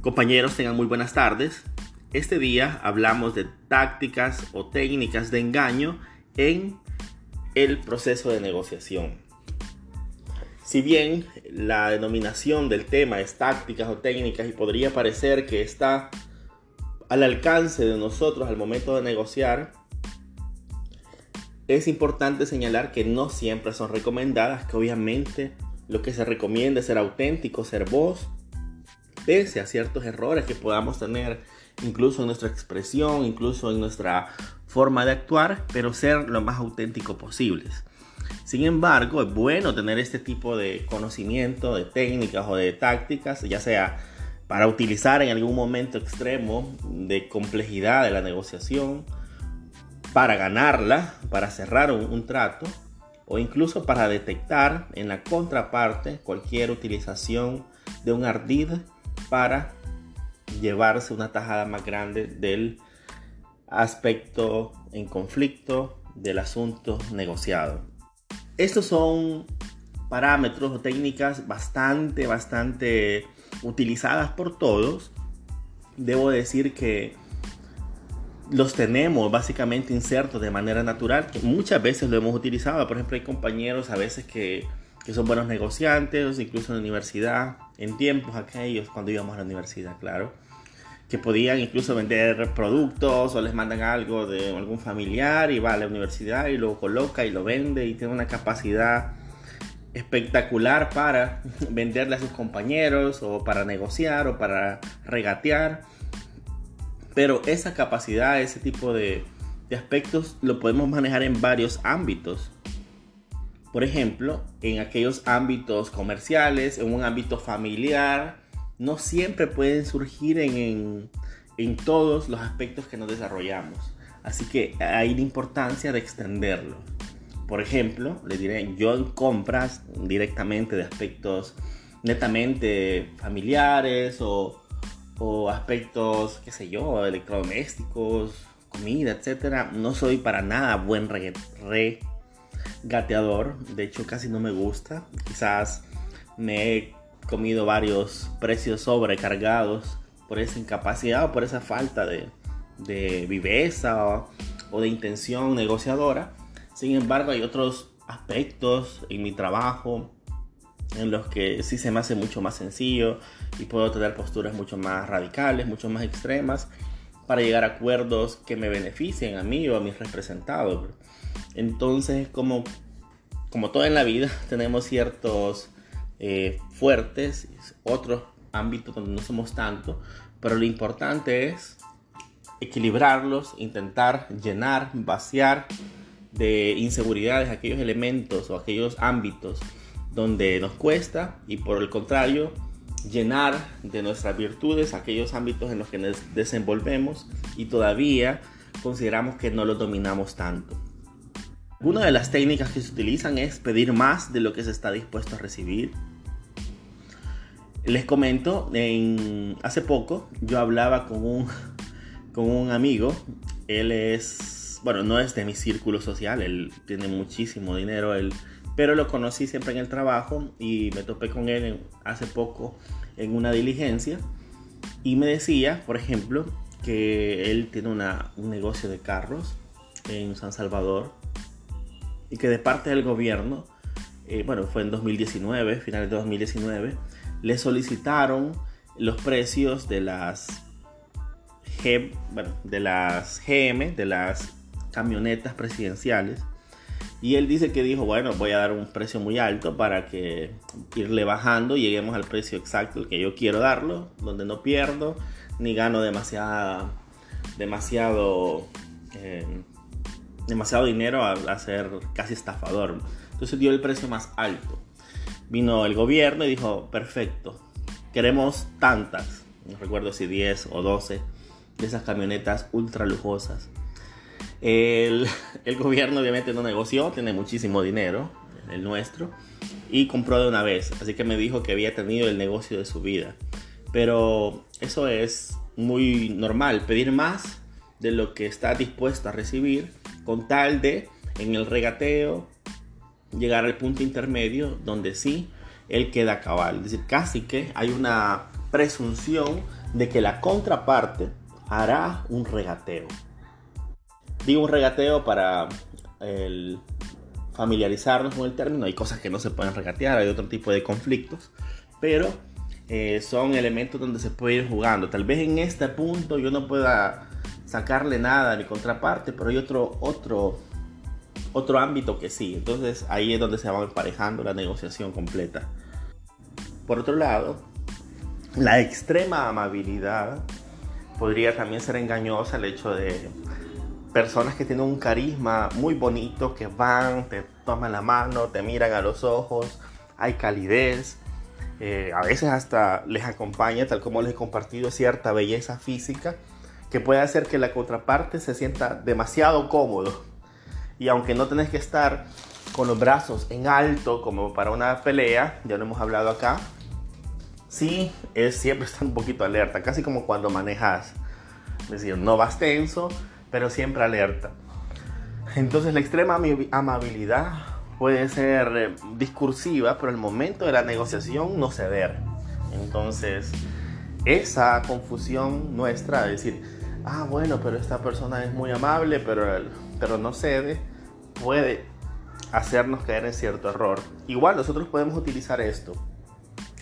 Compañeros, tengan muy buenas tardes. Este día hablamos de tácticas o técnicas de engaño en el proceso de negociación. Si bien la denominación del tema es tácticas o técnicas y podría parecer que está al alcance de nosotros al momento de negociar, es importante señalar que no siempre son recomendadas, que obviamente lo que se recomienda es ser auténtico, ser vos, pese a ciertos errores que podamos tener, incluso en nuestra expresión, incluso en nuestra forma de actuar, pero ser lo más auténtico posibles. Sin embargo, es bueno tener este tipo de conocimiento, de técnicas o de tácticas, ya sea para utilizar en algún momento extremo de complejidad de la negociación, para ganarla, para cerrar un, un trato, o incluso para detectar en la contraparte cualquier utilización de un ardid para llevarse una tajada más grande del aspecto en conflicto del asunto negociado. Estos son parámetros o técnicas bastante, bastante utilizadas por todos. Debo decir que los tenemos básicamente insertos de manera natural, que muchas veces lo hemos utilizado. Por ejemplo, hay compañeros a veces que, que son buenos negociantes, incluso en la universidad, en tiempos aquellos, cuando íbamos a la universidad, claro, que podían incluso vender productos o les mandan algo de algún familiar y va a la universidad y lo coloca y lo vende y tiene una capacidad espectacular para venderle a sus compañeros o para negociar o para regatear. Pero esa capacidad, ese tipo de, de aspectos lo podemos manejar en varios ámbitos. Por ejemplo, en aquellos ámbitos comerciales, en un ámbito familiar, no siempre pueden surgir en, en, todos los aspectos que nos desarrollamos. Así que hay la importancia de extenderlo. Por ejemplo, le diré, yo en compras directamente de aspectos netamente familiares o, o aspectos, qué sé yo, electrodomésticos, comida, etcétera, no soy para nada buen re, re gateador. De hecho, casi no me gusta. Quizás me he comido varios precios sobrecargados por esa incapacidad o por esa falta de, viveza o, de intención negociadora. Sin embargo, hay otros aspectos en mi trabajo en los que sí se me hace mucho más sencillo y puedo tener posturas mucho más radicales, mucho más extremas para llegar a acuerdos que me beneficien a mí o a mis representados. Entonces, como, como todo en la vida, tenemos ciertos eh, fuertes, otros ámbitos donde no somos tanto, pero lo importante es equilibrarlos, intentar llenar, vaciar de inseguridades aquellos elementos o aquellos ámbitos donde nos cuesta y por el contrario llenar de nuestras virtudes aquellos ámbitos en los que nos desenvolvemos y todavía consideramos que no los dominamos tanto. Una de las técnicas que se utilizan es pedir más de lo que se está dispuesto a recibir. Les comento, en, hace poco yo hablaba con un, con un amigo, él es, bueno, no es de mi círculo social, él tiene muchísimo dinero, él, pero lo conocí siempre en el trabajo y me topé con él hace poco en una diligencia y me decía, por ejemplo, que él tiene una, un negocio de carros en San Salvador y que de parte del gobierno, eh, bueno, fue en 2019, finales de 2019, le solicitaron los precios de las, G, bueno, de las GM, de las camionetas presidenciales. Y él dice que dijo, bueno, voy a dar un precio muy alto para que irle bajando y lleguemos al precio exacto el que yo quiero darlo, donde no pierdo ni gano demasiada, demasiado eh, demasiado dinero a, ser casi estafador. Entonces dio el precio más alto. Vino el gobierno y dijo, perfecto, queremos tantas, no recuerdo si 10 o 12 de esas camionetas ultra lujosas. El, el gobierno obviamente no negoció, tiene muchísimo dinero, el nuestro, y compró de una vez. Así que me dijo que había tenido el negocio de su vida. Pero eso es muy normal, pedir más de lo que está dispuesto a recibir con tal de en el regateo llegar al punto intermedio donde sí él queda cabal. Es decir, casi que hay una presunción de que la contraparte hará un regateo. Digo un regateo para el familiarizarnos con el término. Hay cosas que no se pueden regatear, hay otro tipo de conflictos, pero eh, son elementos donde se puede ir jugando. Tal vez en este punto yo no pueda sacarle nada a mi contraparte, pero hay otro, otro, otro ámbito que sí. Entonces ahí es donde se va emparejando la negociación completa. Por otro lado, la extrema amabilidad podría también ser engañosa el hecho de personas que tienen un carisma muy bonito, que van, te toman la mano, te miran a los ojos, hay calidez, eh, a veces hasta les acompaña, tal como les he compartido, cierta belleza física que puede hacer que la contraparte se sienta demasiado cómodo. Y aunque no tenés que estar con los brazos en alto como para una pelea, ya lo hemos hablado acá, sí es siempre estar un poquito alerta, casi como cuando manejas. Es decir, no vas tenso, pero siempre alerta. Entonces la extrema amabilidad puede ser eh, discursiva, pero el momento de la negociación no ceder. Entonces, esa confusión nuestra, es decir, ah, bueno, pero esta persona es muy amable, pero, pero no cede, puede hacernos caer en cierto error. Igual nosotros podemos utilizar esto,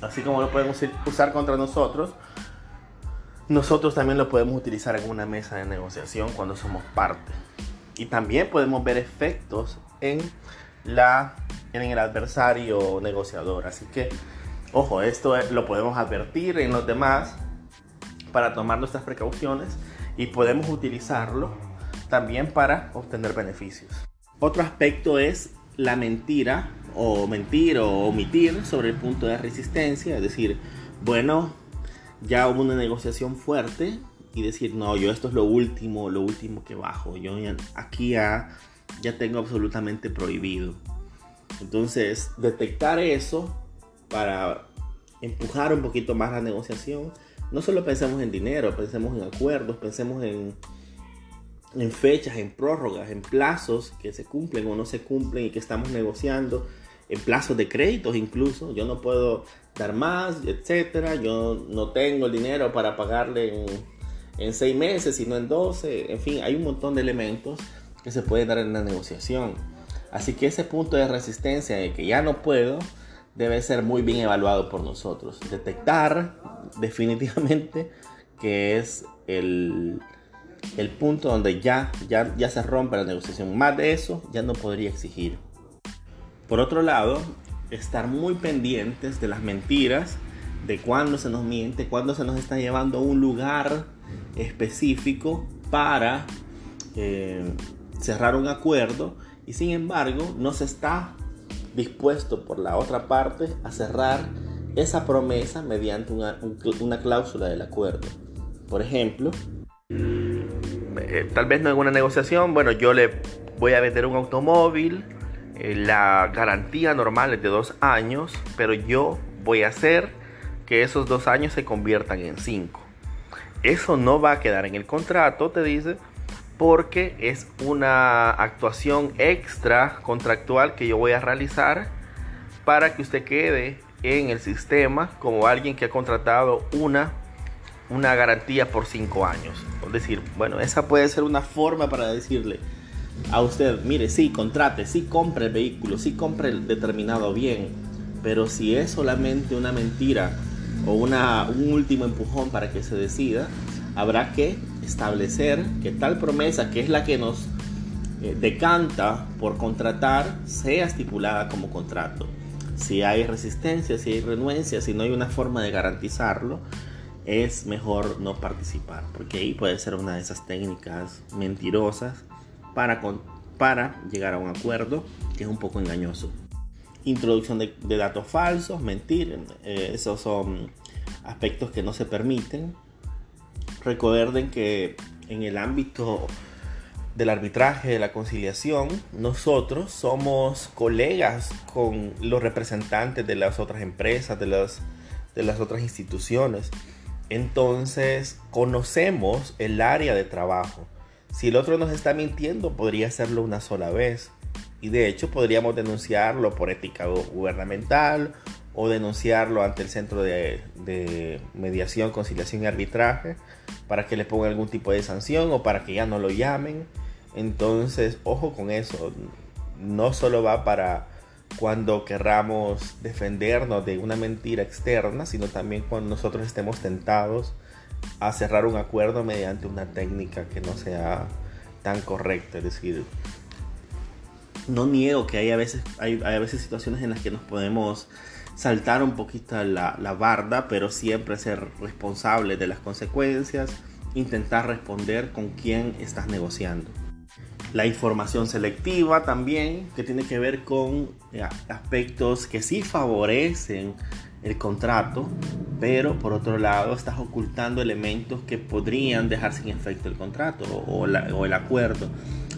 así como lo podemos usar contra nosotros, nosotros también lo podemos utilizar en una mesa de negociación cuando somos parte. Y también podemos ver efectos en, la, en el adversario negociador. Así que, ojo, esto lo podemos advertir en los demás para tomar nuestras precauciones y podemos utilizarlo también para obtener beneficios. Otro aspecto es la mentira o mentir o omitir sobre el punto de resistencia, es decir, bueno, ya hubo una negociación fuerte y decir, no, yo esto es lo último, lo último que bajo, yo aquí ya, ya tengo absolutamente prohibido. Entonces, detectar eso para empujar un poquito más la negociación, no solo pensemos en dinero, pensemos en acuerdos, pensemos en, en fechas, en prórrogas, en plazos que se cumplen o no se cumplen y que estamos negociando, en plazos de créditos incluso. Yo no puedo dar más, etcétera. Yo no tengo el dinero para pagarle en, en seis meses, sino en 12. En fin, hay un montón de elementos que se pueden dar en la negociación. Así que ese punto de resistencia de que ya no puedo debe ser muy bien evaluado por nosotros. Detectar definitivamente que es el, el punto donde ya, ya, ya se rompe la negociación. Más de eso ya no podría exigir. Por otro lado, estar muy pendientes de las mentiras, de cuándo se nos miente, cuándo se nos está llevando a un lugar específico para eh, cerrar un acuerdo y sin embargo no se está dispuesto por la otra parte a cerrar esa promesa mediante una, una cláusula del acuerdo. Por ejemplo, eh, tal vez no en una negociación, bueno, yo le voy a vender un automóvil la garantía normal es de dos años, pero yo voy a hacer que esos dos años se conviertan en cinco. Eso no va a quedar en el contrato, te dice, porque es una actuación extra contractual que yo voy a realizar para que usted quede en el sistema como alguien que ha contratado una, una garantía por cinco años. Es decir, bueno, esa puede ser una forma para decirle, a usted, mire, sí, contrate, sí, compre el vehículo, sí, compre el determinado bien, pero si es solamente una mentira o una, un último empujón para que se decida, habrá que establecer que tal promesa, que es la que nos eh, decanta por contratar, sea estipulada como contrato. Si hay resistencia, si hay renuencia, si no hay una forma de garantizarlo, es mejor no participar, porque ahí puede ser una de esas técnicas mentirosas para, para llegar a un acuerdo que es un poco engañoso. Introducción de, datos falsos, mentir, eh, esos son aspectos que no se permiten. Recuerden que en el ámbito del arbitraje, de la conciliación, nosotros somos colegas con los representantes de las otras empresas, de las, de las otras instituciones. Entonces, conocemos el área de trabajo. Si el otro nos está mintiendo, podría hacerlo una sola vez. Y de hecho podríamos denunciarlo por ética gubernamental o denunciarlo ante el centro de, mediación, conciliación y arbitraje para que le pongan algún tipo de sanción o para que ya no lo llamen. Entonces, ojo con eso. No solo va para cuando querramos defendernos de una mentira externa, sino también cuando nosotros estemos tentados a cerrar un acuerdo mediante una técnica que no sea tan correcta. Es decir, no niego que hay a veces, hay, a veces situaciones en las que nos podemos saltar un poquito la, la barda, pero siempre ser responsable de las consecuencias, intentar responder con quién estás negociando. La información selectiva también, que tiene que ver con eh, aspectos que sí favorecen el contrato, pero por otro lado estás ocultando elementos que podrían dejar sin efecto el contrato o, o el acuerdo.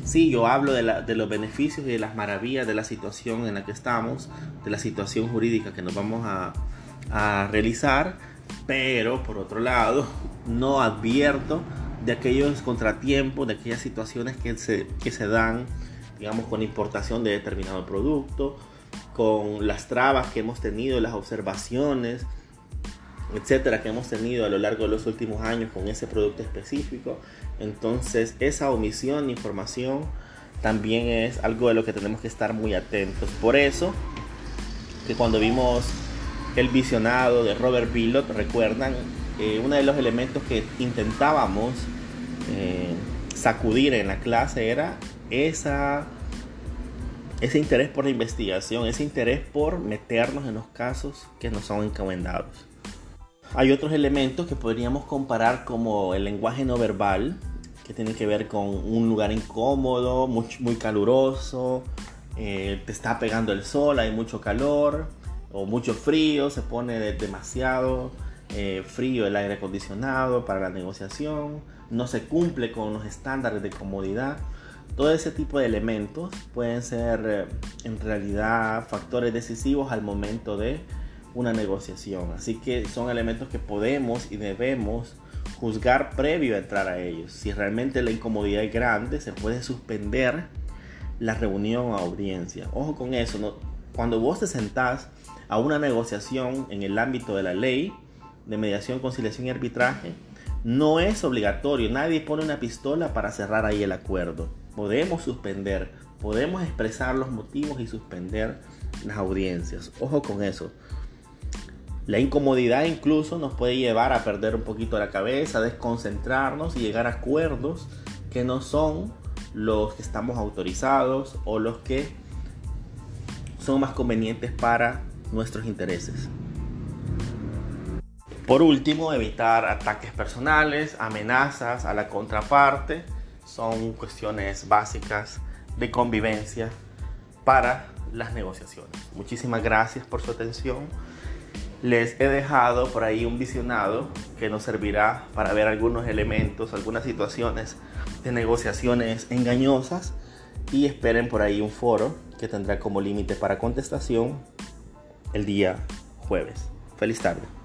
Sí, yo hablo de, la, de, los beneficios y de las maravillas de la situación en la que estamos, de la situación jurídica que nos vamos a, a realizar, pero por otro lado no advierto de aquellos contratiempos, de aquellas situaciones que se, que se dan, digamos, con importación de determinado producto, con las trabas que hemos tenido, las observaciones, etcétera, que hemos tenido a lo largo de los últimos años con ese producto específico. Entonces, esa omisión de información también es algo de lo que tenemos que estar muy atentos. Por eso, que cuando vimos el visionado de Robert Billot, recuerdan, eh, uno de los elementos que intentábamos eh, sacudir en la clase era esa, ese interés por la investigación, ese interés por meternos en los casos que nos son encomendados. Hay otros elementos que podríamos comparar como el lenguaje no verbal, que tiene que ver con un lugar incómodo, muy, muy caluroso, eh, te está pegando el sol, hay mucho calor o mucho frío, se pone demasiado eh, frío el aire acondicionado para la negociación, no se cumple con los estándares de comodidad. Todo ese tipo de elementos pueden ser eh, en realidad factores decisivos al momento de una negociación. Así que son elementos que podemos y debemos juzgar previo a entrar a ellos. Si realmente la incomodidad es grande, se puede suspender la reunión o audiencia. Ojo con eso, cuando vos te sentás a una negociación en el ámbito de la ley de mediación, conciliación y arbitraje, no es obligatorio, nadie pone una pistola para cerrar ahí el acuerdo. Podemos suspender, podemos expresar los motivos y suspender las audiencias. Ojo con eso. La incomodidad incluso nos puede llevar a perder un poquito la cabeza, desconcentrarnos y llegar a acuerdos que no son los que estamos autorizados o los que son más convenientes para nuestros intereses. Por último, evitar ataques personales, amenazas a la contraparte, son cuestiones básicas de convivencia para las negociaciones. Muchísimas gracias por su atención les he dejado por ahí un visionado que nos servirá para ver algunos elementos, algunas situaciones de negociaciones engañosas y esperen por ahí un foro que tendrá como límite para contestación el día jueves. Feliz tarde.